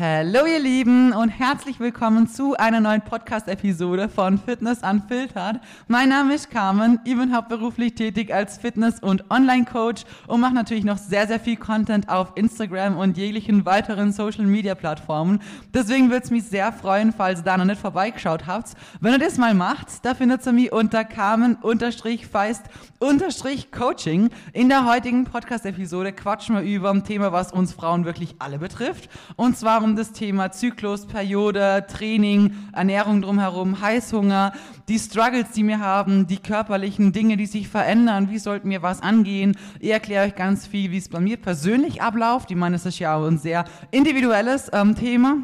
Hallo ihr Lieben und herzlich willkommen zu einer neuen Podcast-Episode von Fitness Unfiltered. Mein Name ist Carmen, ich bin hauptberuflich tätig als Fitness- und Online-Coach und mache natürlich noch sehr, sehr viel Content auf Instagram und jeglichen weiteren Social-Media-Plattformen. Deswegen würde es mich sehr freuen, falls ihr da noch nicht vorbeigeschaut habt. Wenn ihr das mal macht, da findet ihr mich unter Carmen-Feist-Coaching. In der heutigen Podcast-Episode quatschen wir über ein Thema, was uns Frauen wirklich alle betrifft und zwar das Thema Zyklus, Periode, Training, Ernährung drumherum, Heißhunger, die Struggles, die wir haben, die körperlichen Dinge, die sich verändern, wie sollten wir was angehen. Ich erkläre euch ganz viel, wie es bei mir persönlich abläuft. Ich meine, es ist ja auch ein sehr individuelles ähm, Thema.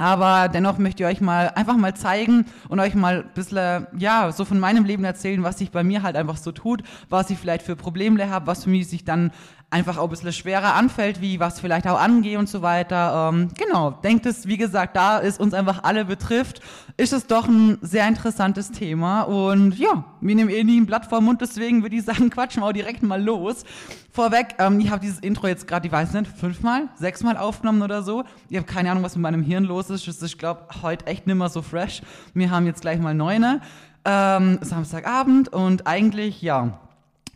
Aber dennoch möchte ich euch mal einfach mal zeigen und euch mal ein bisschen, ja, so von meinem Leben erzählen, was sich bei mir halt einfach so tut, was ich vielleicht für Probleme habe, was für mich sich dann einfach auch ein bisschen schwerer anfällt, wie was vielleicht auch angehe und so weiter. Ähm, genau, denkt es, wie gesagt, da es uns einfach alle betrifft, ist es doch ein sehr interessantes Thema. Und ja, wir nehmen eh nie ein Blatt vor Mund, deswegen würde ich sagen, quatschen wir auch direkt mal los. Vorweg, ähm, ich habe dieses Intro jetzt gerade, ich weiß nicht, fünfmal, sechsmal aufgenommen oder so. Ich habe keine Ahnung, was mit meinem Hirn los ist. ist ich glaube, heute echt nicht mehr so fresh. Wir haben jetzt gleich mal neune. Ähm, Samstagabend und eigentlich, ja,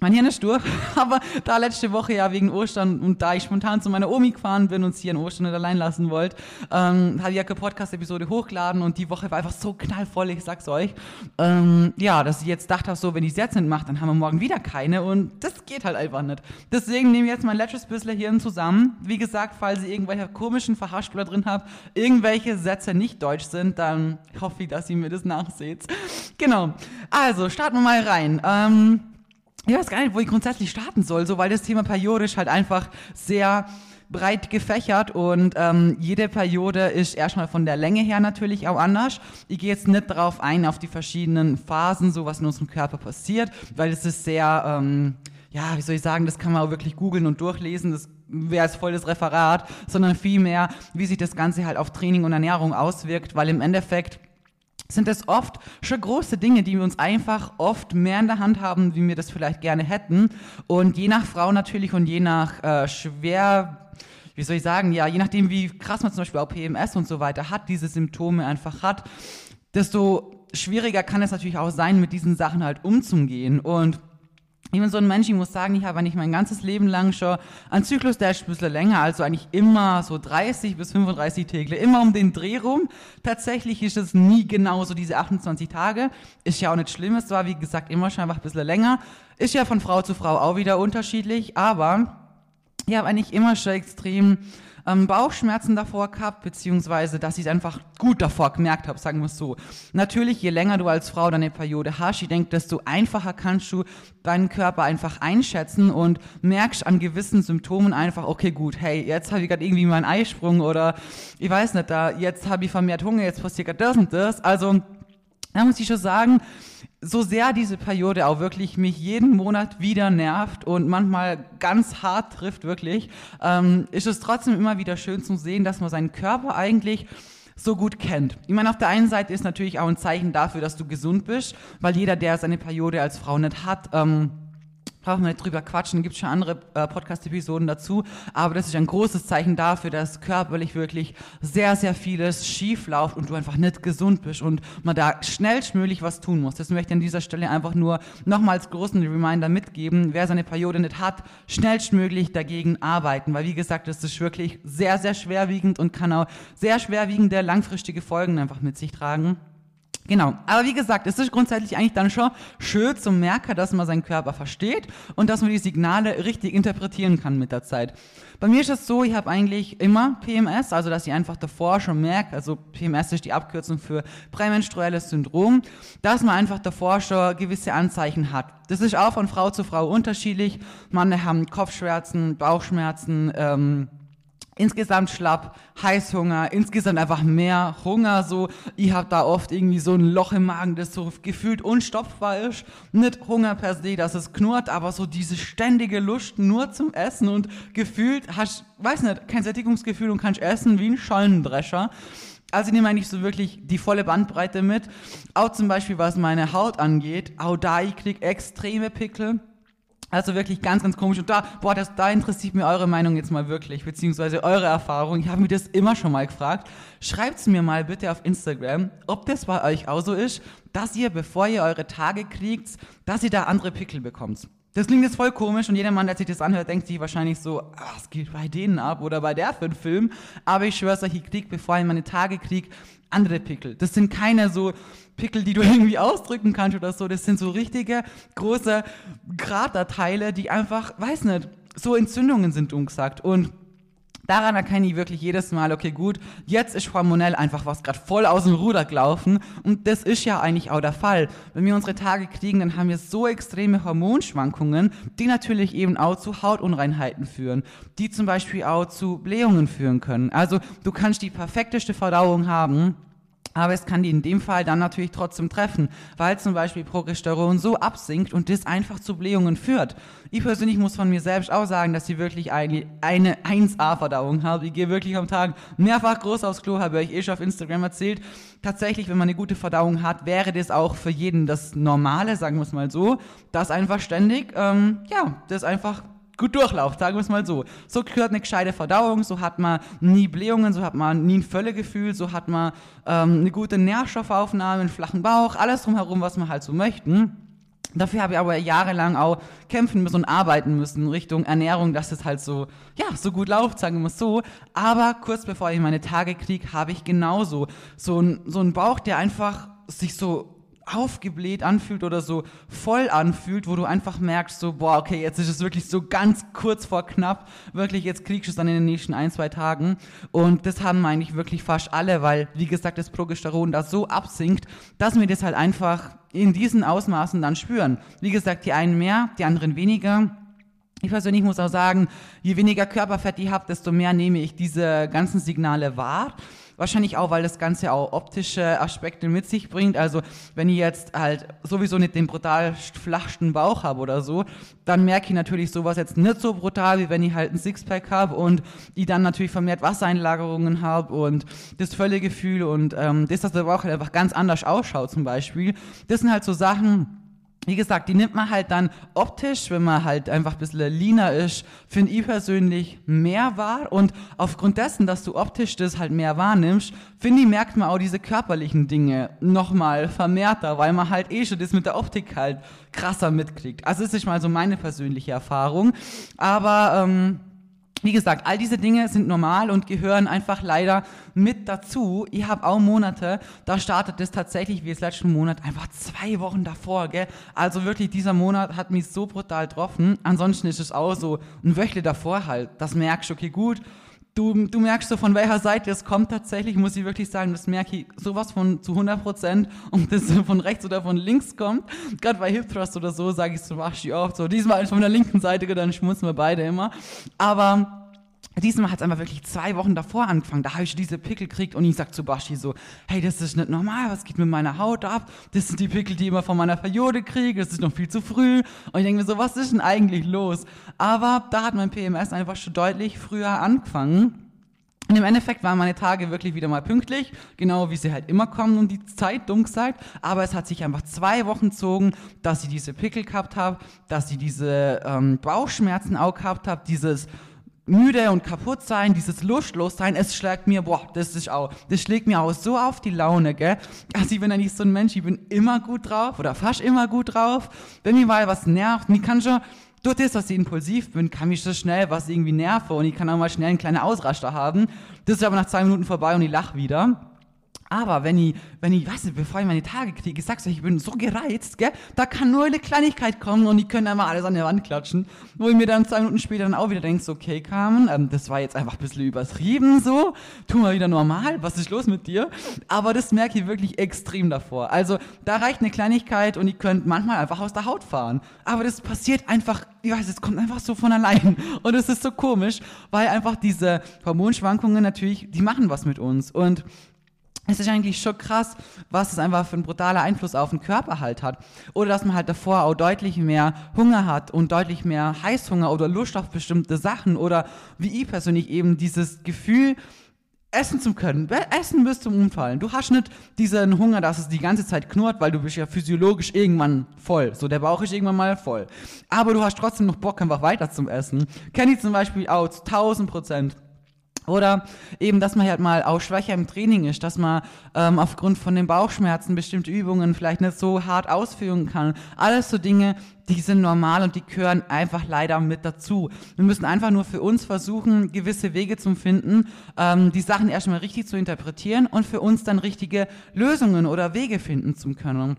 mein Hirn ist durch, aber da letzte Woche ja wegen Ostern und da ich spontan zu meiner Omi gefahren bin und sie in Ostern nicht allein lassen wollte, ähm, habe ich ja eine Podcast-Episode hochgeladen und die Woche war einfach so knallvoll, ich sag's euch. Ähm, ja, dass ich jetzt dachte, so, wenn ich es jetzt nicht mache, dann haben wir morgen wieder keine und das geht halt einfach nicht. Deswegen nehme ich jetzt mein letztes bisschen Hirn zusammen. Wie gesagt, falls ihr irgendwelche komischen Verhaspler drin habt, irgendwelche Sätze nicht deutsch sind, dann hoffe ich, dass ihr mir das nachseht. Genau. Also, starten wir mal rein. Ähm, ich weiß gar nicht, wo ich grundsätzlich starten soll, so weil das Thema periodisch halt einfach sehr breit gefächert und ähm, jede Periode ist erstmal von der Länge her natürlich auch anders. Ich gehe jetzt nicht darauf ein, auf die verschiedenen Phasen, so was in unserem Körper passiert, weil es ist sehr, ähm, ja, wie soll ich sagen, das kann man auch wirklich googeln und durchlesen, das wäre es voll das Referat, sondern vielmehr, wie sich das Ganze halt auf Training und Ernährung auswirkt, weil im Endeffekt sind es oft schon große Dinge, die wir uns einfach oft mehr in der Hand haben, wie wir das vielleicht gerne hätten. Und je nach Frau natürlich und je nach äh, schwer, wie soll ich sagen, ja, je nachdem, wie krass man zum Beispiel auch PMS und so weiter hat, diese Symptome einfach hat, desto schwieriger kann es natürlich auch sein, mit diesen Sachen halt umzugehen. Und ich bin so ein Mensch, ich muss sagen, ich habe eigentlich mein ganzes Leben lang schon einen Zyklus, der ist ein bisschen länger, also eigentlich immer so 30 bis 35 Tage, immer um den Dreh rum. Tatsächlich ist es nie genau so diese 28 Tage. Ist ja auch nicht schlimm, es war wie gesagt immer schon einfach ein bisschen länger. Ist ja von Frau zu Frau auch wieder unterschiedlich, aber ich habe eigentlich immer schon extrem ähm, Bauchschmerzen davor gehabt, beziehungsweise dass ich es einfach gut davor gemerkt habe, sagen wir es so. Natürlich, je länger du als Frau deine Periode hast, ich denke, desto einfacher kannst du deinen Körper einfach einschätzen und merkst an gewissen Symptomen einfach, okay, gut, hey, jetzt habe ich gerade irgendwie meinen Eisprung oder ich weiß nicht, da jetzt habe ich vermehrt Hunger, jetzt passiert gerade das und das. Also da muss ich schon sagen, so sehr diese Periode auch wirklich mich jeden Monat wieder nervt und manchmal ganz hart trifft, wirklich, ähm, ist es trotzdem immer wieder schön zu sehen, dass man seinen Körper eigentlich so gut kennt. Ich meine, auf der einen Seite ist natürlich auch ein Zeichen dafür, dass du gesund bist, weil jeder, der seine Periode als Frau nicht hat, ähm, brauchen wir nicht drüber quatschen, gibt schon andere äh, Podcast-Episoden dazu, aber das ist ein großes Zeichen dafür, dass körperlich wirklich sehr, sehr vieles schief läuft und du einfach nicht gesund bist und man da schnellstmöglich was tun muss. Das möchte ich an dieser Stelle einfach nur nochmals großen Reminder mitgeben, wer seine Periode nicht hat, schnellstmöglich dagegen arbeiten, weil wie gesagt, das ist wirklich sehr, sehr schwerwiegend und kann auch sehr schwerwiegende langfristige Folgen einfach mit sich tragen. Genau. Aber wie gesagt, es ist grundsätzlich eigentlich dann schon schön zum Merken, dass man seinen Körper versteht und dass man die Signale richtig interpretieren kann mit der Zeit. Bei mir ist es so, ich habe eigentlich immer PMS, also dass ich einfach davor schon merke, also PMS ist die Abkürzung für prämenstruelles Syndrom, dass man einfach davor schon gewisse Anzeichen hat. Das ist auch von Frau zu Frau unterschiedlich. Manche haben Kopfschmerzen, Bauchschmerzen, ähm, insgesamt schlapp, Heißhunger, insgesamt einfach mehr Hunger, so, ich hab da oft irgendwie so ein Loch im Magen, das so gefühlt unstopfbar ist, nicht Hunger per se, dass es knurrt, aber so diese ständige Lust nur zum Essen und gefühlt hast, weiß nicht, kein Sättigungsgefühl und kannst essen wie ein Schollendrescher. Also ich nehme eigentlich so wirklich die volle Bandbreite mit. Auch zum Beispiel, was meine Haut angeht, auch da ich krieg extreme Pickel Also wirklich ganz, ganz komisch. Und da, boah, das, da interessiert mir eure Meinung jetzt mal wirklich, beziehungsweise eure Erfahrung. Ich habe mir das immer schon mal gefragt. Schreibt's mir mal bitte auf Instagram, ob das bei euch auch so ist, dass ihr, bevor ihr eure Tage kriegt, dass ihr da andere Pickel bekommt. Das klingt jetzt voll komisch und jeder Mann, der sich das anhört, denkt sich wahrscheinlich so, ach, was geht bei denen ab oder bei der für einen Film. Aber ich schwör's euch, ich krieg, bevor ich meine Tage krieg, andere Pickel. Das sind keine so Pickel, die du irgendwie ausdrücken kannst oder so. Das sind so richtige große Kraterteile, die einfach, weiß nicht, so Entzündungen sind umgesagt. Und daran erkenne ich wirklich jedes Mal, okay, gut, jetzt ist hormonell einfach was gerade voll aus dem Ruder gelaufen. Und das ist ja eigentlich auch der Fall. Wenn wir unsere Tage kriegen, dann haben wir so extreme Hormonschwankungen, die natürlich eben auch zu Hautunreinheiten führen, die zum Beispiel auch zu Blähungen führen können. Also du kannst die perfekteste Verdauung haben aber es kann die in dem Fall dann natürlich trotzdem treffen, weil zum Beispiel Progesteron so absinkt und das einfach zu Blähungen führt. Ich persönlich muss von mir selbst auch sagen, dass ich wirklich eine, eine 1A-Verdauung habe. Ich gehe wirklich am Tag mehrfach groß aufs Klo, habe ich eh schon auf Instagram erzählt. Tatsächlich, wenn man eine gute Verdauung hat, wäre das auch für jeden das Normale, sagen wir es mal so, dass einfach ständig, ähm, ja, das einfach gut durchlauft, sagen wir es mal so. So gehört eine gescheite Verdauung, so hat man nie Blähungen, so hat man nie ein Völlegefühl, so hat man ähm, eine gute Nährstoffaufnahme, einen flachen Bauch, alles drumherum, was man halt so möchten. Dafür habe ich aber jahrelang auch kämpfen müssen und arbeiten müssen Richtung Ernährung, dass es halt so, ja, so gut läuft, sagen wir mal so. Aber kurz bevor ich meine Tage kriege, habe ich genauso so ein, so einen Bauch, der einfach sich so aufgebläht anfühlt oder so voll anfühlt, wo du einfach merkst, so, boah, okay, jetzt ist es wirklich so ganz kurz vor knapp, wirklich, jetzt kriegst du es dann in den nächsten ein, zwei Tagen. Und das haben eigentlich wirklich fast alle, weil, wie gesagt, das Progesteron da so absinkt, dass wir das halt einfach in diesen Ausmaßen dann spüren. Wie gesagt, die einen mehr, die anderen weniger. Ich persönlich muss auch sagen, je weniger Körperfett ich habe, desto mehr nehme ich diese ganzen Signale wahr. Wahrscheinlich auch, weil das Ganze auch optische Aspekte mit sich bringt. Also wenn ich jetzt halt sowieso nicht den brutal flachsten Bauch habe oder so, dann merke ich natürlich sowas jetzt nicht so brutal, wie wenn ich halt ein Sixpack habe und ich dann natürlich vermehrt Wassereinlagerungen habe und das Völlegefühl und ähm, das, dass der Bauch halt einfach ganz anders ausschaut zum Beispiel. Das sind halt so Sachen, wie gesagt, die nimmt man halt dann optisch, wenn man halt einfach ein bisschen leaner ist, finde ich persönlich mehr wahr. Und aufgrund dessen, dass du optisch das halt mehr wahrnimmst, finde ich, merkt man auch diese körperlichen Dinge nochmal vermehrter, weil man halt eh schon das mit der Optik halt krasser mitkriegt. Also ist mal so meine persönliche Erfahrung. Aber ähm, wie gesagt, all diese Dinge sind normal und gehören einfach leider mit dazu. Ich habe auch Monate, da startet es tatsächlich wie es letzten Monat einfach zwei Wochen davor, gell? Also wirklich, dieser Monat hat mich so brutal getroffen. Ansonsten ist es auch so ein Wöchle davor halt. Das merkst du, okay, gut. Du, du merkst so, von welcher Seite es kommt tatsächlich, muss ich wirklich sagen, das merke ich sowas von zu 100 Prozent, ob das von rechts oder von links kommt. Gerade bei Hip Thrust oder so sage ich so, mach ich oft so, diesmal von der linken Seite, dann schmutzen wir beide immer. Aber Diesmal hat es einfach wirklich zwei Wochen davor angefangen. Da habe ich diese Pickel gekriegt und ich sag zu Bashi so, hey, das ist nicht normal, was geht mit meiner Haut ab? Das sind die Pickel, die ich immer von meiner Periode kriege, das ist noch viel zu früh. Und ich denke mir so, was ist denn eigentlich los? Aber da hat mein PMS einfach schon deutlich früher angefangen. Und im Endeffekt waren meine Tage wirklich wieder mal pünktlich, genau wie sie halt immer kommen um die Zeit, dumm gesagt. Aber es hat sich einfach zwei Wochen gezogen, dass ich diese Pickel gehabt habe, dass ich diese ähm, Bauchschmerzen auch gehabt habe, dieses müde und kaputt sein, dieses lustlos sein, es schlägt mir, boah, das ist auch, das schlägt mir auch so auf die Laune, gell? Also ich bin eigentlich so ein Mensch, ich bin immer gut drauf oder fast immer gut drauf. Wenn mir mal was nervt, ich kann schon, durch das, dass ich impulsiv bin, kann mich so schnell was irgendwie nerven und ich kann auch mal schnell einen kleinen Ausraster haben. Das ist aber nach zwei Minuten vorbei und ich lach wieder. Aber wenn ich, wenn ich, weiß nicht, bevor ich meine Tage kriege, ich sag's euch, ich bin so gereizt, gell, da kann nur eine Kleinigkeit kommen und die können einmal alles an der Wand klatschen. Wo ich mir dann zwei Minuten später dann auch wieder denkst, okay, Carmen, ähm, das war jetzt einfach ein bisschen übertrieben so, tu mal wieder normal, was ist los mit dir? Aber das merke ich wirklich extrem davor. Also, da reicht eine Kleinigkeit und ihr könnt manchmal einfach aus der Haut fahren. Aber das passiert einfach, ich weiß, es kommt einfach so von allein. Und es ist so komisch, weil einfach diese Hormonschwankungen natürlich, die machen was mit uns. Und es ist eigentlich schon krass, was es einfach für ein brutaler Einfluss auf den Körper halt hat. Oder dass man halt davor auch deutlich mehr Hunger hat und deutlich mehr Heißhunger oder Lust auf bestimmte Sachen. Oder wie ich persönlich eben dieses Gefühl, essen zu können. Essen bis zum Umfallen. Du hast nicht diesen Hunger, dass es die ganze Zeit knurrt, weil du bist ja physiologisch irgendwann voll. So, der Bauch ist irgendwann mal voll. Aber du hast trotzdem noch Bock, einfach weiter zum Essen. Kenne ich zum Beispiel auch zu 1000 Prozent. Oder eben, dass man halt mal auch schwächer im Training ist, dass man ähm, aufgrund von den Bauchschmerzen bestimmte Übungen vielleicht nicht so hart ausführen kann. Alles so Dinge, die sind normal und die gehören einfach leider mit dazu. Wir müssen einfach nur für uns versuchen, gewisse Wege zu finden, ähm, die Sachen erstmal richtig zu interpretieren und für uns dann richtige Lösungen oder Wege finden zu können.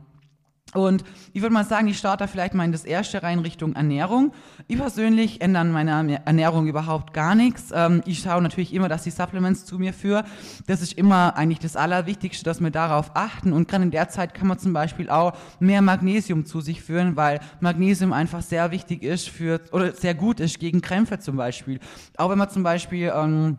Und ich würde mal sagen, ich starte vielleicht mal in das erste rein Richtung Ernährung. Ich persönlich ändere meine Ernährung überhaupt gar nichts. Ähm, ich schaue natürlich immer, dass die Supplements zu mir führen. Das ist immer eigentlich das Allerwichtigste, dass wir darauf achten. Und gerade in der Zeit kann man zum Beispiel auch mehr Magnesium zu sich führen, weil Magnesium einfach sehr wichtig ist für, oder sehr gut ist gegen Krämpfe zum Beispiel. Auch wenn man zum Beispiel, ähm,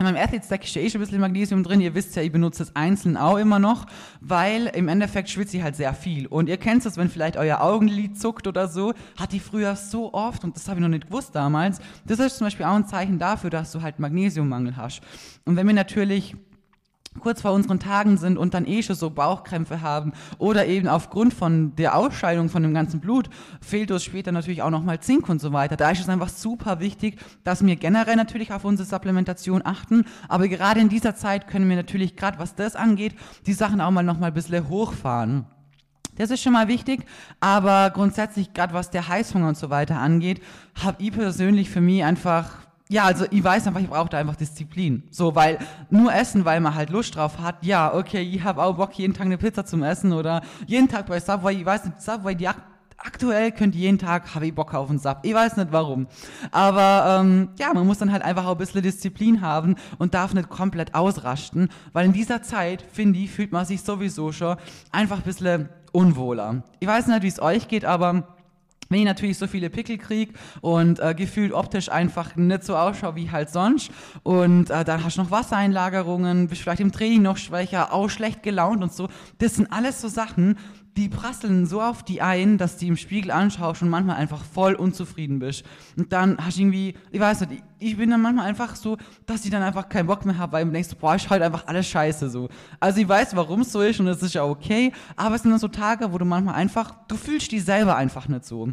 in meinem Athlete Stack ist ja eh schon ein bisschen Magnesium drin. Ihr wisst ja, ich benutze es einzeln auch immer noch, weil im Endeffekt schwitze ich halt sehr viel. Und ihr kennt es, wenn vielleicht euer Augenlid zuckt oder so, hatte ich früher so oft und das habe ich noch nicht gewusst damals. Das ist zum Beispiel auch ein Zeichen dafür, dass du halt Magnesiummangel hast. Und wenn wir natürlich kurz vor unseren Tagen sind und dann eh schon so Bauchkrämpfe haben oder eben aufgrund von der Ausscheidung von dem ganzen Blut fehlt uns später natürlich auch nochmal Zink und so weiter. Da ist es einfach super wichtig, dass wir generell natürlich auf unsere Supplementation achten, aber gerade in dieser Zeit können wir natürlich gerade was das angeht, die Sachen auch mal nochmal ein bisschen hochfahren. Das ist schon mal wichtig, aber grundsätzlich, gerade was der Heißhunger und so weiter angeht, habe ich persönlich für mich einfach ja, also ich weiß einfach, ich brauche da einfach Disziplin. So, weil nur essen, weil man halt Lust drauf hat. Ja, okay, ich habe auch Bock, jeden Tag eine Pizza zum Essen oder jeden Tag bei Subway. Ich weiß nicht, Subway, die aktuell könnt jeden Tag, habe ich Bock auf einen Sub. Ich weiß nicht warum. Aber ähm, ja, man muss dann halt einfach auch ein bisschen Disziplin haben und darf nicht komplett ausrasten, weil in dieser Zeit, finde ich, fühlt man sich sowieso schon einfach ein bisschen unwohler. Ich weiß nicht, wie es euch geht, aber wenn ich natürlich so viele Pickel krieg und äh, gefühlt optisch einfach nicht so ausschaue wie halt sonst und äh, dann hast du noch Wassereinlagerungen, bist vielleicht im Training noch schwächer, auch schlecht gelaunt und so. Das sind alles so Sachen, die prasseln so auf die ein, dass die im Spiegel anschaust und manchmal einfach voll unzufrieden bist. Und dann hast du irgendwie, ich weiß nicht, ich bin dann manchmal einfach so, dass ich dann einfach keinen Bock mehr habe, weil ich denkst, boah, ich halt einfach alles scheiße so. Also ich weiß, warum es so ist und es ist ja okay, aber es sind dann so Tage, wo du manchmal einfach, du fühlst dich selber einfach nicht so.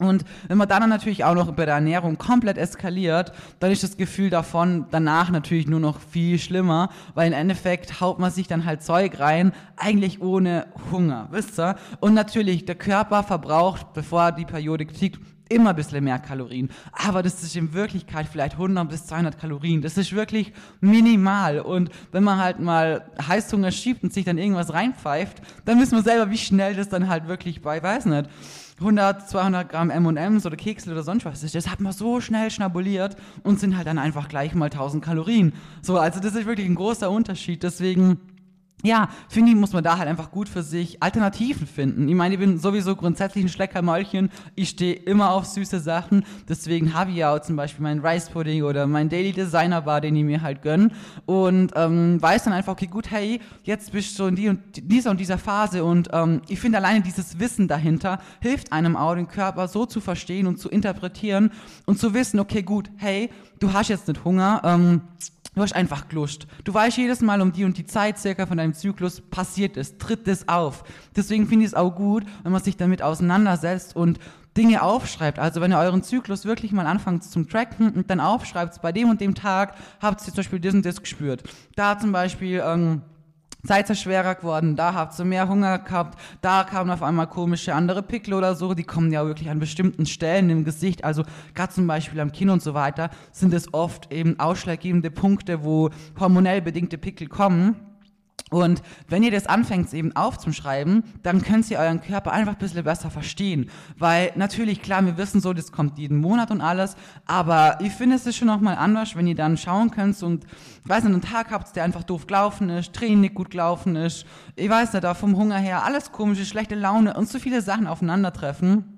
Und wenn man dann natürlich auch noch bei der Ernährung komplett eskaliert, dann ist das Gefühl davon danach natürlich nur noch viel schlimmer, weil im Endeffekt haut man sich dann halt Zeug rein, eigentlich ohne Hunger, wisst ihr? Und natürlich, der Körper verbraucht, bevor die Periode kriegt, immer ein bisschen mehr Kalorien. Aber das ist in Wirklichkeit vielleicht 100 bis 200 Kalorien. Das ist wirklich minimal. Und wenn man halt mal Heißhunger schiebt und sich dann irgendwas reinpfeift, dann wissen wir selber, wie schnell das dann halt wirklich bei, weiß nicht, 100, 200 Gramm M&M's oder Kekse oder sonst was ist, das hat man so schnell schnabuliert und sind halt dann einfach gleich mal 1000 Kalorien. So, also das ist wirklich ein großer Unterschied. Deswegen ja, finde ich, muss man da halt einfach gut für sich Alternativen finden. Ich meine, ich bin sowieso grundsätzlich ein Schleckermäulchen. Ich stehe immer auf süße Sachen. Deswegen habe ich ja auch zum Beispiel meinen Rice Pudding oder meinen Daily Designer Bar, den ich mir halt gönne. Und ähm, weiß dann einfach, okay, gut, hey, jetzt bist du in die und dieser und dieser Phase. Und ähm, ich finde alleine dieses Wissen dahinter hilft einem auch, den Körper so zu verstehen und zu interpretieren und zu wissen, okay, gut, hey, du hast jetzt nicht Hunger. Ähm, Du hast einfach Lust. Du weißt jedes Mal um die und die Zeit circa von deinem Zyklus passiert ist, tritt es auf. Deswegen finde ich es auch gut, wenn man sich damit auseinandersetzt und Dinge aufschreibt. Also wenn ihr euren Zyklus wirklich mal anfangt zum Tracken und dann aufschreibt, bei dem und dem Tag habt ihr zum Beispiel diesen das gespürt. Da zum Beispiel ähm, Seid ihr schwerer geworden, da habt ihr mehr Hunger gehabt, da kamen auf einmal komische andere Pickel oder so, die kommen ja wirklich an bestimmten Stellen im Gesicht, also gerade zum Beispiel am Kinn und so weiter, sind es oft eben ausschlaggebende Punkte, wo hormonell bedingte Pickel kommen. Und wenn ihr das anfängt eben aufzuschreiben, dann könnt ihr euren Körper einfach ein bisschen besser verstehen. Weil natürlich, klar, wir wissen so, das kommt jeden Monat und alles, aber ich finde es ist schon nochmal anders, wenn ihr dann schauen könnt und, weiß nicht, einen Tag habt, der einfach doof gelaufen ist, Training nicht gut gelaufen ist, ich weiß nicht, da vom Hunger her, alles komische, schlechte Laune und so viele Sachen aufeinandertreffen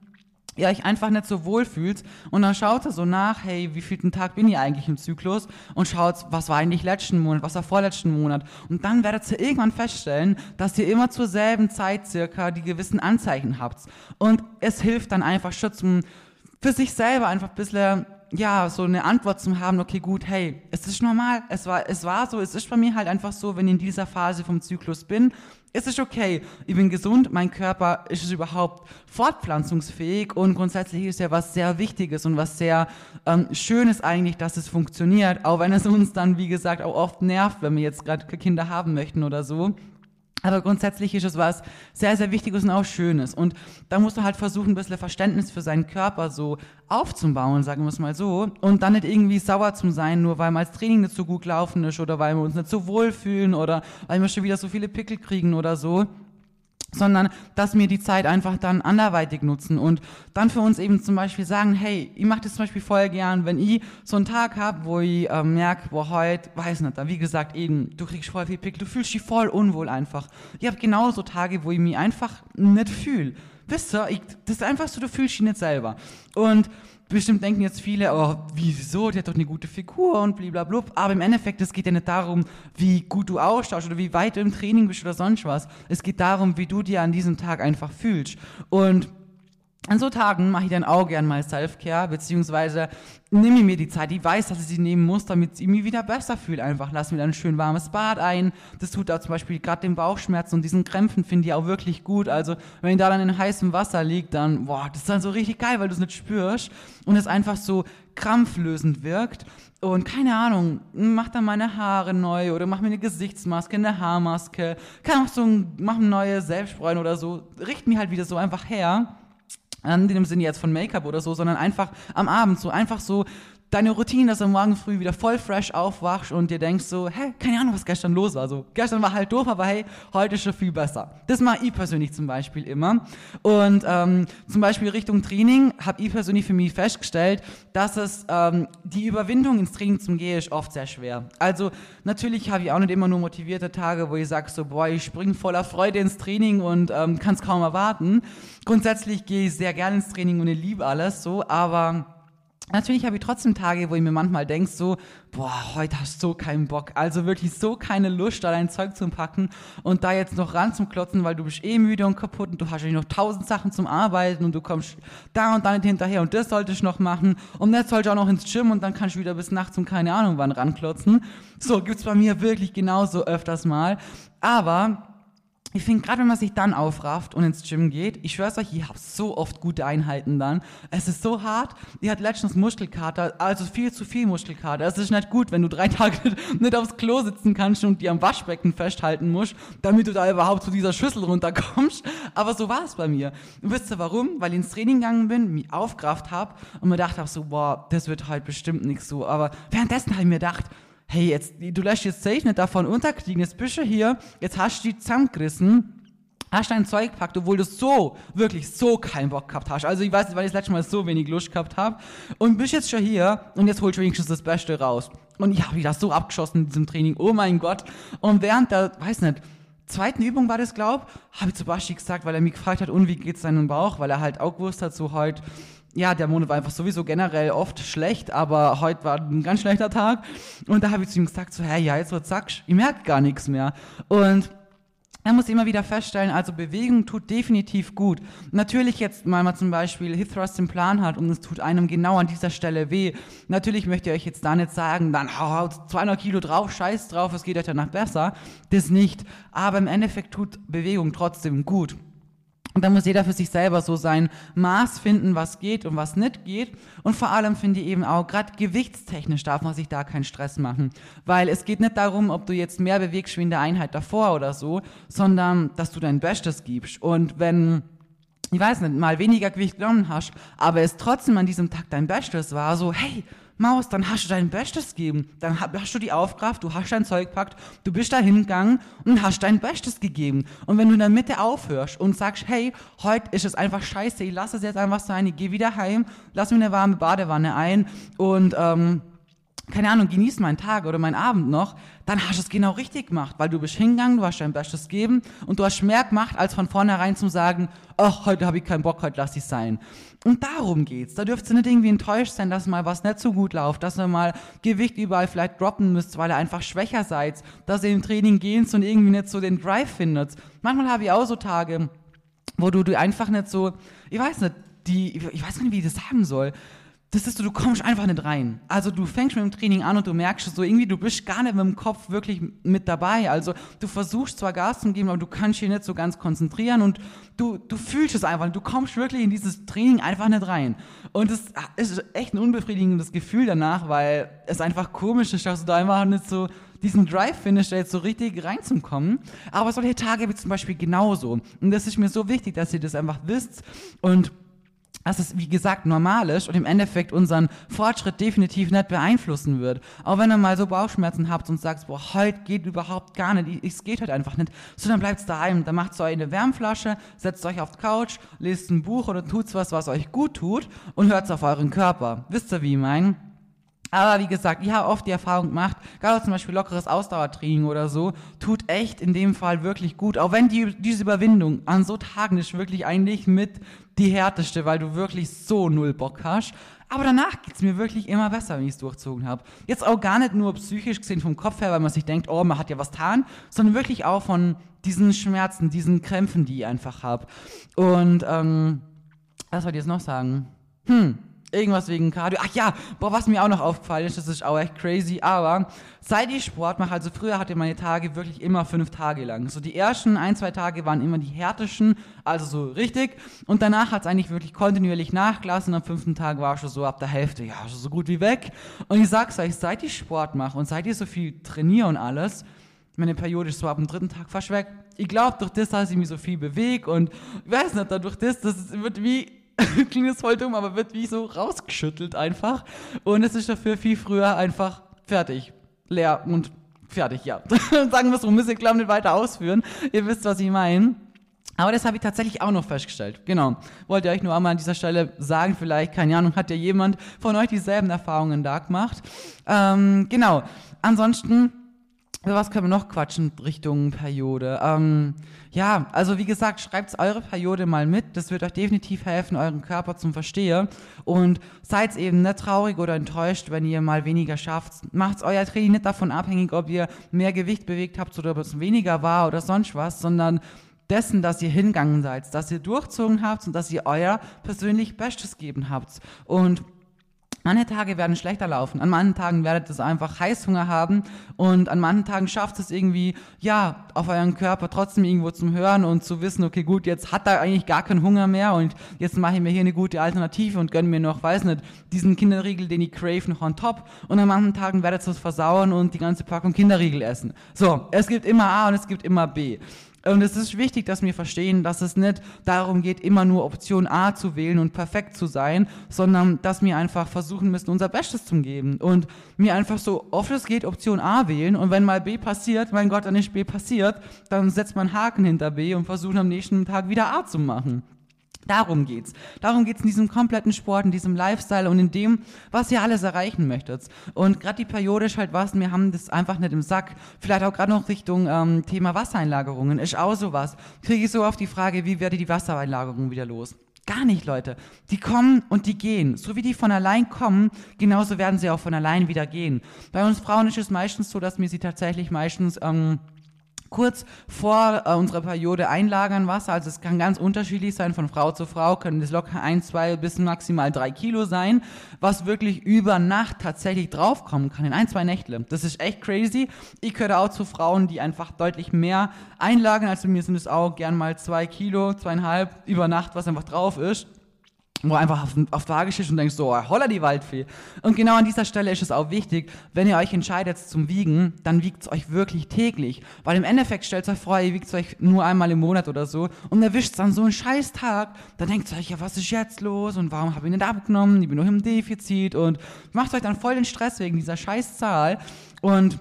ihr euch einfach nicht so wohl fühlt. Und dann schaut ihr so nach, hey, wie viel Tag bin ich eigentlich im Zyklus? Und schaut, was war eigentlich letzten Monat, was war vorletzten Monat? Und dann werdet ihr irgendwann feststellen, dass ihr immer zur selben Zeit circa die gewissen Anzeichen habt. Und es hilft dann einfach schon zum, für sich selber einfach ein bisschen ja, so eine Antwort zu haben, okay, gut, hey, es ist normal, es war, es war so, es ist bei mir halt einfach so, wenn ich in dieser Phase vom Zyklus bin, es ist okay, ich bin gesund, mein Körper ist überhaupt fortpflanzungsfähig? Und grundsätzlich ist ja was sehr Wichtiges und was sehr ähm, Schönes eigentlich, dass es funktioniert, auch wenn es uns dann, wie gesagt, auch oft nervt, wenn wir jetzt gerade Kinder haben möchten oder so. Aber grundsätzlich ist es was sehr, sehr Wichtiges und auch Schönes. Und da musst du halt versuchen, ein bisschen Verständnis für seinen Körper so aufzubauen, sagen wir es mal so. Und dann nicht irgendwie sauer zu sein, nur weil mal das Training nicht so gut laufen ist oder weil wir uns nicht so wohl fühlen oder weil wir schon wieder so viele Pickel kriegen oder so sondern dass wir die Zeit einfach dann anderweitig nutzen und dann für uns eben zum Beispiel sagen, hey, ich mache das zum Beispiel voll gern, wenn ich so einen Tag habe, wo ich äh, merke, wo heute, weiß nicht, wie gesagt eben, du kriegst voll viel Pickel, du fühlst dich voll unwohl einfach. Ich habe genauso Tage, wo ich mich einfach nicht fühle. Wisst ihr, ich, das ist einfach so, du fühlst dich nicht selber. Und bestimmt denken jetzt viele, oh, wieso, die hat doch eine gute Figur und blablabla. Aber im Endeffekt, es geht ja nicht darum, wie gut du ausschaust oder wie weit du im Training bist oder sonst was. Es geht darum, wie du dir an diesem Tag einfach fühlst. Und an so Tagen mache ich dann auch gern mal Self-Care, beziehungsweise nehme mir die Zeit, ich weiß, dass ich sie nehmen muss, damit ich mich wieder besser fühle. Einfach lass mir dann ein schön warmes Bad ein. Das tut auch zum Beispiel gerade den Bauchschmerzen und diesen Krämpfen finde ich auch wirklich gut. Also wenn ich da dann in heißem Wasser liegt, dann, boah, das ist dann so richtig geil, weil du es nicht spürst und es einfach so krampflösend wirkt. Und keine Ahnung, mach dann meine Haare neu oder mach mir eine Gesichtsmaske, eine Haarmaske, kann auch so ein, mach eine neue Selbstbräune oder so, richt mir halt wieder so einfach her in dem Sinne jetzt von Make-up oder so, sondern einfach am Abend so, einfach so deine Routine, dass du morgen früh wieder voll fresh aufwachst und dir denkst so, hä, keine Ahnung, was gestern los war. So, gestern war halt doof, aber hey, heute ist schon viel besser. Das mache ich persönlich zum Beispiel immer. Und ähm, zum Beispiel Richtung Training habe ich persönlich für mich festgestellt, dass es ähm, die Überwindung ins Training zum Gehen ist oft sehr schwer. Also natürlich habe ich auch nicht immer nur motivierte Tage, wo ich sage so, boah, ich springe voller Freude ins Training und ähm, kann es kaum erwarten. Grundsätzlich gehe ich sehr gerne ins Training und ich liebe alles so, aber Natürlich habe ich trotzdem Tage, wo ich mir manchmal denke, so, boah, heute hast du so keinen Bock. Also wirklich so keine Lust, da dein Zeug zu packen und da jetzt noch ran zum Klotzen, weil du bist eh müde und kaputt und du hast ja noch tausend Sachen zum Arbeiten und du kommst da und da nicht hinterher und das sollte ich noch machen und jetzt sollte ich auch noch ins Gym und dann kannst du wieder bis nachts um keine Ahnung wann ranklotzen. So gibt's bei mir wirklich genauso öfters mal. Aber ich finde, gerade wenn man sich dann aufrafft und ins Gym geht, ich schwör's euch, ich habe so oft gute Einheiten dann. Es ist so hart. Ich hatte letztens Muskelkater, also viel zu viel Muskelkater. Es ist nicht gut, wenn du drei Tage nicht aufs Klo sitzen kannst und die am Waschbecken festhalten musst, damit du da überhaupt zu dieser Schüssel runterkommst. Aber so war es bei mir. Und wisst ihr warum? Weil ich ins Training gegangen bin, mich aufgerafft habe und mir gedacht habe so, boah, das wird halt bestimmt nichts so. Aber währenddessen habe ich mir gedacht, hey, jetzt, du lässt jetzt safe nicht davon unterkriegen, jetzt bist du hier, jetzt hast du die zusammengerissen, hast dein Zeug gepackt, obwohl du so, wirklich so keinen Bock gehabt hast. Also ich weiß nicht, weil ich das letzte Mal so wenig Lust gehabt habe. Und bist jetzt schon hier und jetzt holst du wenigstens das Beste raus. Und ich habe wieder so abgeschossen in diesem Training, oh mein Gott. Und während der, weiß nicht, zweiten Übung war das, glaub, habe ich zu Baschi gesagt, weil er mich gefragt hat, und wie geht's deinem Bauch? Weil er halt auch gewusst hat, so heute, ja, der Monat war einfach sowieso generell oft schlecht, aber heute war ein ganz schlechter Tag. Und da habe ich zu ihm gesagt, so, hey, ja, jetzt wird sagst, ich merke gar nichts mehr. Und er muss immer wieder feststellen, also Bewegung tut definitiv gut. Natürlich jetzt, weil man zum Beispiel Hip Thrust im Plan hat und es tut einem genau an dieser Stelle weh. Natürlich möchte ich euch jetzt da nicht sagen, dann haut 200 Kilo drauf, scheiß drauf, es geht euch danach besser. Das nicht. Aber im Endeffekt tut Bewegung trotzdem gut. Und da muss jeder für sich selber so sein Maß finden, was geht und was nicht geht. Und vor allem finde ich eben auch, gerade gewichtstechnisch darf man sich da keinen Stress machen. Weil es geht nicht darum, ob du jetzt mehr bewegst wie in der Einheit davor oder so, sondern dass du dein Bestes gibst. Und wenn ich weiß nicht, mal weniger Gewicht genommen hast, aber es trotzdem an diesem Tag dein Bestes war, so, hey, Maus, dann hast du dein Bestes gegeben. Dann hast du die Aufkraft, du hast dein Zeug gepackt, du bist da hingegangen und hast dein Bestes gegeben. Und wenn du in der Mitte aufhörst und sagst, hey, heute ist es einfach scheiße, ich lasse es jetzt einfach sein, ich gehe wieder heim, lass mir eine warme Badewanne ein und ähm, keine Ahnung, genieß meinen Tag oder meinen Abend noch, dann hast du es genau richtig gemacht, weil du bist hingegangen, du hast dein Bestes gegeben und du hast mehr gemacht, als von vornherein zu sagen, ach, heute habe ich keinen Bock, heute lass ich sein. Und darum geht's. Da dürft ihr nicht irgendwie enttäuscht sein, dass mal was nicht so gut läuft, dass ihr mal Gewicht überall vielleicht droppen müsst, weil ihr einfach schwächer seid, dass ihr im Training geht und irgendwie nicht so den Drive findet. Manchmal habe ich auch so Tage, wo du, du einfach nicht so, ich weiß nicht, die, ich weiß nicht, wie ich das sagen soll das ist so, du kommst einfach nicht rein. Also du fängst mit dem Training an und du merkst so irgendwie, du bist gar nicht mit dem Kopf wirklich mit dabei. Also du versuchst zwar Gas zu geben, aber du kannst dich nicht so ganz konzentrieren und du, du fühlst es einfach. Du kommst wirklich in dieses Training einfach nicht rein. Und es ist echt ein unbefriedigendes Gefühl danach, weil es einfach komisch ist, dass du da einfach nicht so diesen Drive findest, da jetzt so richtig reinzukommen. Aber solche Tage wie zum Beispiel genauso. Und das ist mir so wichtig, dass ihr das einfach wisst und dass es, wie gesagt, normal ist und im Endeffekt unseren Fortschritt definitiv nicht beeinflussen wird. Auch wenn ihr mal so Bauchschmerzen habt und sagt, boah, heute geht überhaupt gar nicht, es geht halt einfach nicht, so dann bleibt's daheim, dann macht euch eine Wärmflasche, setzt euch auf die Couch, lest ein Buch oder tut's was, was euch gut tut und hört's auf euren Körper. Wisst ihr, wie ich meine? Aber wie gesagt, ich habe oft die Erfahrung gemacht, gerade zum Beispiel lockeres Ausdauertraining oder so, tut echt in dem Fall wirklich gut. Auch wenn die, diese Überwindung an so Tagen ist wirklich eigentlich mit die härteste, weil du wirklich so null Bock hast. Aber danach geht's mir wirklich immer besser, wenn ich es durchzogen habe. Jetzt auch gar nicht nur psychisch gesehen vom Kopf her, weil man sich denkt, oh, man hat ja was getan, sondern wirklich auch von diesen Schmerzen, diesen Krämpfen, die ich einfach habe. Und ähm, was wollte ich jetzt noch sagen? Hm, Irgendwas wegen Cardio. Ach ja, boah, was mir auch noch aufgefallen ist, das ist auch echt crazy, aber seit ich Sport mache, also früher hatte meine Tage wirklich immer fünf Tage lang. So die ersten ein, zwei Tage waren immer die härtesten, also so richtig. Und danach hat es eigentlich wirklich kontinuierlich nachgelassen. Am fünften Tag war schon so ab der Hälfte, ja, schon so gut wie weg. Und ich sag's euch, seit ich Sport mache und seit ich so viel trainiere und alles, meine Periode ist so ab dem dritten Tag fast weg. Ich glaube, durch das, dass ich mich so viel bewege und ich weiß nicht, dadurch das, das wird wie klingt jetzt voll dumm, aber wird wie so rausgeschüttelt einfach. Und es ist dafür viel früher einfach fertig, leer und fertig, ja. Sagen wir es so, müssen wir glaube nicht weiter ausführen. Ihr wisst, was ich meine. Aber das habe ich tatsächlich auch noch festgestellt. Genau. Wollte euch nur einmal an dieser Stelle sagen, vielleicht, keine Ahnung, hat ja jemand von euch dieselben Erfahrungen da gemacht. Ähm, genau. Ansonsten was können wir noch quatschen Richtung Periode? Ähm, ja, also wie gesagt, schreibt eure Periode mal mit. Das wird euch definitiv helfen, euren Körper zum Verstehen. Und seid eben nicht traurig oder enttäuscht, wenn ihr mal weniger schafft. Macht euer Training nicht davon abhängig, ob ihr mehr Gewicht bewegt habt oder ob es weniger war oder sonst was, sondern dessen, dass ihr hingegangen seid, dass ihr durchzogen habt und dass ihr euer persönlich Bestes geben habt. Und Manche Tage werden schlechter laufen, an manchen Tagen werdet ihr einfach Heißhunger haben und an manchen Tagen schafft es irgendwie, ja, auf euren Körper trotzdem irgendwo zum Hören und zu wissen, okay, gut, jetzt hat er eigentlich gar keinen Hunger mehr und jetzt mache ich mir hier eine gute Alternative und gönne mir noch, weiß nicht, diesen Kinderriegel, den ich crave, noch on top und an manchen Tagen werdet ihr es versauern und die ganze Packung Kinderriegel essen. So, es gibt immer A und es gibt immer B. Und es ist wichtig, dass wir verstehen, dass es nicht darum geht, immer nur Option A zu wählen und perfekt zu sein, sondern dass wir einfach versuchen müssen, unser Bestes zu geben. Und mir einfach so oft es geht Option A wählen und wenn mal B passiert, mein Gott, dann nicht B passiert, dann setzt man Haken hinter B und versucht am nächsten Tag wieder A zu machen. Darum geht's. Darum geht's in diesem kompletten Sport, in diesem Lifestyle und in dem, was ihr alles erreichen möchtet. Und gerade die Periode ist halt was, wir haben das einfach nicht im Sack. Vielleicht auch gerade noch Richtung ähm, Thema Wassereinlagerungen ist auch sowas. Kriege ich so oft die Frage, wie werde die Wassereinlagerungen wieder los? Gar nicht, Leute. Die kommen und die gehen. So wie die von allein kommen, genauso werden sie auch von allein wieder gehen. Bei uns Frauen ist es meistens so, dass wir sie tatsächlich meistens ähm, kurz vor äh, unserer Periode einlagern Wasser. Also es kann ganz unterschiedlich sein, von Frau zu Frau können das locker ein, zwei bis maximal drei Kilo sein, was wirklich über Nacht tatsächlich draufkommen kann, in ein, zwei Nächte. Das ist echt crazy. Ich gehöre auch zu Frauen, die einfach deutlich mehr einlagern. Also mir sind es auch gern mal zwei Kilo, zweieinhalb über Nacht, was einfach drauf ist wo einfach auf, auf der Waage stehst und denkst so, oh, holla die Waldfee. Und genau an dieser Stelle ist es auch wichtig, wenn ihr euch entscheidet zum Wiegen, dann wiegt es euch wirklich täglich. Weil im Endeffekt stellt euch vor, ihr wiegt euch nur einmal im Monat oder so und erwischt dann so einen scheiß Tag, dann denkt ihr euch, ja, was ist jetzt los und warum habe ich nicht abgenommen, ich bin nur im Defizit und macht euch dann voll den Stress wegen dieser scheiß Zahl und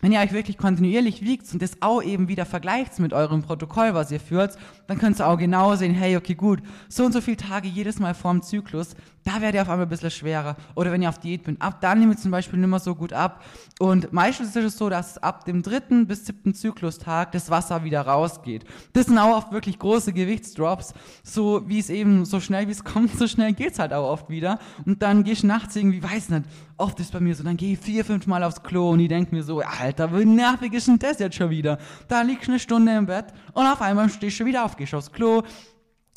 wenn ihr euch wirklich kontinuierlich wiegt und das auch eben wieder vergleicht mit eurem Protokoll, was ihr führt, dann könnt ihr auch genau sehen, hey, okay, gut, so und so viele Tage jedes Mal vorm Zyklus, da werdet ihr auf einmal ein bisschen schwerer. Oder wenn ihr auf Diät bin, ab dann nehmt ihr zum Beispiel nicht mehr so gut ab. Und meistens ist es so, dass ab dem dritten bis siebten Zyklustag das Wasser wieder rausgeht. Das sind auch oft wirklich große Gewichtsdrops. So wie es eben, so schnell wie es kommt, so schnell geht's halt auch oft wieder. Und dann gehe ich nachts irgendwie, weiß nicht, oft ist bei mir so, dann gehe ich vier, fünf Mal aufs Klo und ich denke mir so, Alter, wie nervig ist denn das jetzt schon wieder? Da liegst du eine Stunde im Bett und auf einmal stehst du wieder auf, gehst aufs Klo,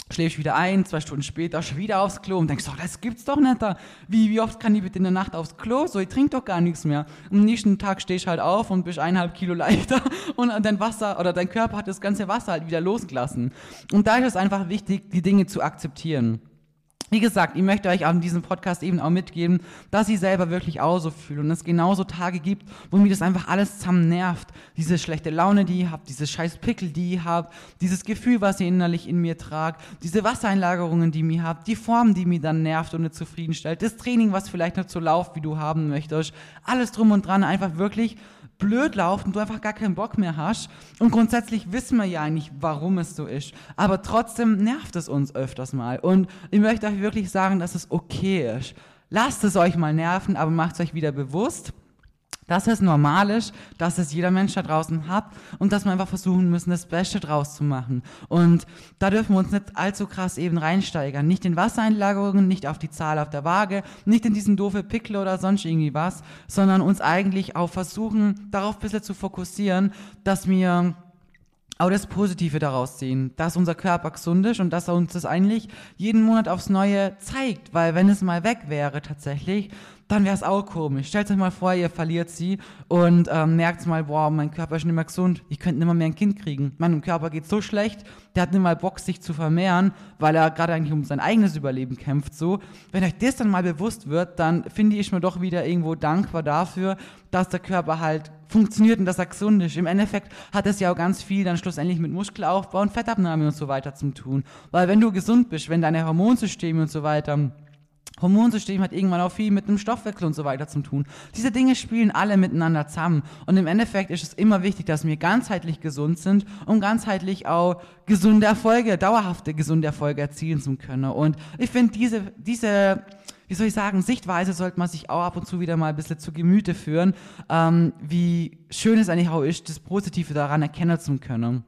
schläfst wieder ein, zwei Stunden später schon wieder aufs Klo und denkst, doch, das gibt's doch nicht da. Wie, wie oft kann ich bitte in der Nacht aufs Klo? So, ich trinke doch gar nichts mehr. Am nächsten Tag stehst halt auf und bist eineinhalb Kilo leichter und dein Wasser oder dein Körper hat das ganze Wasser halt wieder losgelassen. Und da ist es einfach wichtig, die Dinge zu akzeptieren. Wie gesagt, ich möchte euch an diesem Podcast eben auch mitgeben, dass ich selber wirklich auch so fühle und es genauso Tage gibt, wo mir das einfach alles zusammen nervt. Diese schlechte Laune, die ich habe, diese scheiß Pickel, die ich habe, dieses Gefühl, was ich innerlich in mir trage, diese Wassereinlagerungen, die mir habt, die Form, die mir dann nervt und nicht zufriedenstellt, das Training, was vielleicht nicht so läuft, wie du haben möchtest, alles drum und dran, einfach wirklich blöd läuft und du einfach gar keinen Bock mehr hast. Und grundsätzlich wissen wir ja eigentlich, warum es so ist. Aber trotzdem nervt es uns öfters mal. Und ich möchte euch wirklich sagen, dass es okay ist. Lasst es euch mal nerven, aber macht es euch wieder bewusst dass es normal ist, dass es jeder Mensch da draußen hat und dass wir einfach versuchen müssen, das Beste draus zu machen. Und da dürfen wir uns nicht allzu krass eben reinsteigern. Nicht in Wassereinlagerungen, nicht auf die Zahl auf der Waage, nicht in diesen doofe Pickel oder sonst irgendwie was, sondern uns eigentlich auch versuchen, darauf ein bisschen zu fokussieren, dass wir auch das Positive daraus sehen, dass unser Körper gesund ist und dass er uns das eigentlich jeden Monat aufs Neue zeigt, weil wenn es mal weg wäre tatsächlich, dann wäre es auch komisch. Stellt euch mal vor, ihr verliert sie und ähm, merkt mal, boah, mein Körper ist nicht mehr gesund, ich könnte nicht mehr, mehr ein Kind kriegen. Meinem Körper geht so schlecht, der hat nicht mal Bock, sich zu vermehren, weil er gerade eigentlich um sein eigenes Überleben kämpft. So, wenn euch das dann mal bewusst wird, dann finde ich mir doch wieder irgendwo dankbar dafür, dass der Körper halt funktioniert und dass er gesund ist. Im Endeffekt hat es ja auch ganz viel dann schlussendlich mit Muskelaufbau und Fettabnahme und so weiter zu tun. Weil wenn du gesund bist, wenn deine Hormonsysteme und so weiter Hormonsystem hat irgendwann auch viel mit dem Stoffwechsel und so weiter zu tun. Diese Dinge spielen alle miteinander zusammen. Und im Endeffekt ist es immer wichtig, dass wir ganzheitlich gesund sind, um ganzheitlich auch gesunde Erfolge, dauerhafte gesunde Erfolge erzielen zu können. Und ich finde, diese, diese, wie soll ich sagen, Sichtweise sollte man sich auch ab und zu wieder mal ein bisschen zu Gemüte führen, ähm, wie schön es eigentlich auch ist, das Positive daran erkennen zu können.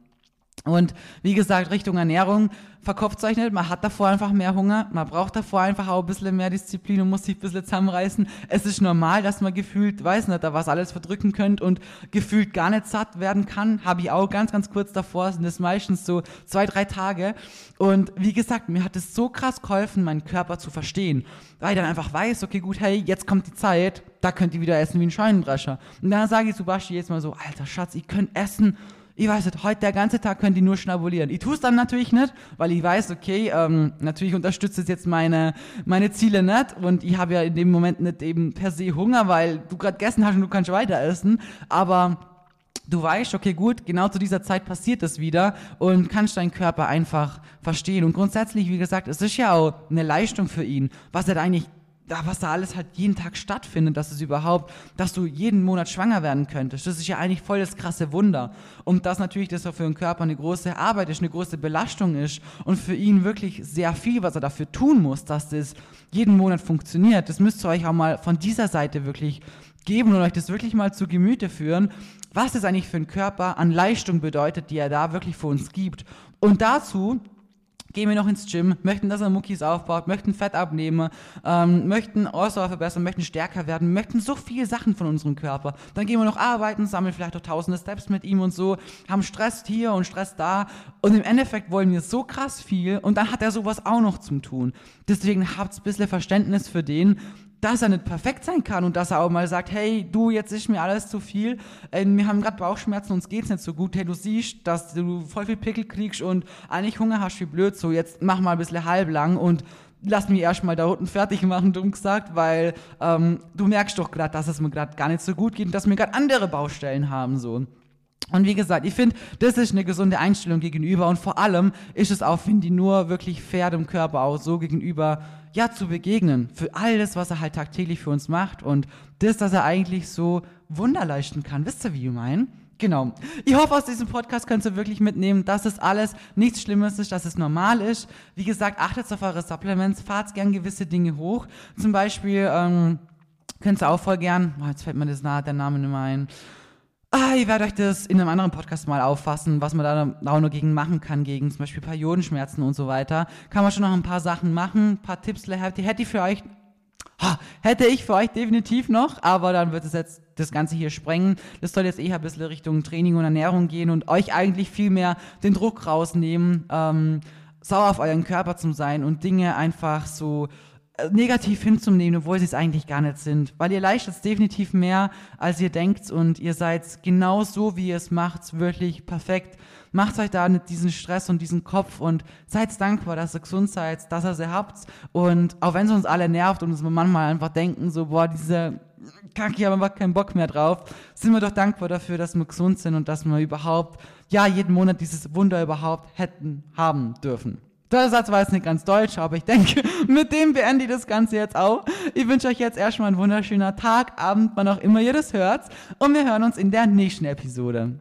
Und wie gesagt, Richtung Ernährung nicht, man hat davor einfach mehr Hunger, man braucht davor einfach auch ein bisschen mehr Disziplin und muss sich ein bisschen zusammenreißen. Es ist normal, dass man gefühlt, weiß nicht, da was alles verdrücken könnt und gefühlt gar nicht satt werden kann. Habe ich auch ganz, ganz kurz davor, sind das meistens so zwei, drei Tage. Und wie gesagt, mir hat es so krass geholfen, meinen Körper zu verstehen, weil ich dann einfach weiß, okay, gut, hey, jetzt kommt die Zeit, da könnt ihr wieder essen wie ein Scheunendrescher. Und dann sage ich zu Basti jetzt mal so, alter Schatz, ich könnt essen, ich weiß nicht, heute der ganze Tag könnt ihr nur schnabulieren. Ich tue es dann natürlich nicht, weil ich weiß, okay, ähm, natürlich unterstützt es jetzt meine, meine Ziele nicht und ich habe ja in dem Moment nicht eben per se Hunger, weil du gerade gegessen hast und du kannst weiter essen, aber du weißt, okay, gut, genau zu dieser Zeit passiert das wieder und kannst deinen Körper einfach verstehen. Und grundsätzlich, wie gesagt, es ist ja auch eine Leistung für ihn, was er eigentlich da, was da alles halt jeden Tag stattfindet, dass es überhaupt, dass du jeden Monat schwanger werden könntest. Das ist ja eigentlich voll das krasse Wunder. Und dass natürlich das auch für den Körper eine große Arbeit ist, eine große Belastung ist und für ihn wirklich sehr viel, was er dafür tun muss, dass das jeden Monat funktioniert. Das müsst ihr euch auch mal von dieser Seite wirklich geben und euch das wirklich mal zu Gemüte führen, was das eigentlich für einen Körper an Leistung bedeutet, die er da wirklich für uns gibt. Und dazu gehen wir noch ins Gym, möchten, dass er Muckis aufbaut, möchten Fett abnehmen, ähm, möchten Ausdauer verbessern, möchten stärker werden, möchten so viele Sachen von unserem Körper. Dann gehen wir noch arbeiten, sammeln vielleicht auch tausende Steps mit ihm und so, haben Stress hier und Stress da. Und im Endeffekt wollen wir so krass viel und dann hat er sowas auch noch zum tun. Deswegen habt ein bisschen Verständnis für den, dass er nicht perfekt sein kann und dass er auch mal sagt, hey, du, jetzt ist mir alles zu viel, äh, wir haben gerade Bauchschmerzen, uns geht's nicht so gut, hey, du siehst, dass du voll viel Pickel kriegst und eigentlich Hunger hast wie blöd, so jetzt mach mal ein bisschen halblang und lass mich erstmal da unten fertig machen, dumm gesagt, weil ähm, du merkst doch gerade, dass es mir gerade gar nicht so gut geht und dass wir gerade andere Baustellen haben, so. Und wie gesagt, ich finde, das ist eine gesunde Einstellung gegenüber und vor allem ist es auch, finde ich, nur wirklich fair dem Körper auch so gegenüber ja, zu begegnen für alles, was er halt tagtäglich für uns macht und das, dass er eigentlich so Wunder leisten kann. Wisst ihr, wie ich meine? Genau. Ich hoffe, aus diesem Podcast könnt ihr wirklich mitnehmen, dass es alles nichts Schlimmes ist, dass es normal ist. Wie gesagt, achtet auf eure Supplements, fahrt gern gewisse Dinge hoch. Zum Beispiel, ähm, könnt ihr auch voll gern, oh, jetzt fällt mir das nahe, der Name nicht mehr ein, Ah, ich werde euch das in einem anderen Podcast mal auffassen, was man da auch noch gegen machen kann, gegen zum Beispiel Periodenschmerzen und so weiter. Kann man schon noch ein paar Sachen machen, ein paar Tipps hätte ich für euch, hätte ich für euch definitiv noch, aber dann wird es jetzt das Ganze hier sprengen. Das soll jetzt eher ein bisschen Richtung Training und Ernährung gehen und euch eigentlich viel mehr den Druck rausnehmen, ähm, sauer auf euren Körper zu sein und Dinge einfach so negativ hinzunehmen, obwohl sie es eigentlich gar nicht sind. Weil ihr leistet es definitiv mehr, als ihr denkt und ihr seid genau so, wie ihr es macht, wirklich perfekt. Macht euch da nicht diesen Stress und diesen Kopf und seid dankbar, dass ihr gesund seid, dass ihr sie habt. Und auch wenn es uns alle nervt und uns manchmal einfach denken, so, boah, diese Kacke, ich habe einfach keinen Bock mehr drauf, sind wir doch dankbar dafür, dass wir gesund sind und dass wir überhaupt, ja, jeden Monat dieses Wunder überhaupt hätten haben dürfen. Der Satz war jetzt nicht ganz deutsch, aber ich denke, mit dem beende ich das Ganze jetzt auch. Ich wünsche euch jetzt erstmal einen wunderschönen Tag, Abend, wann auch immer ihr das hört. Und wir hören uns in der nächsten Episode.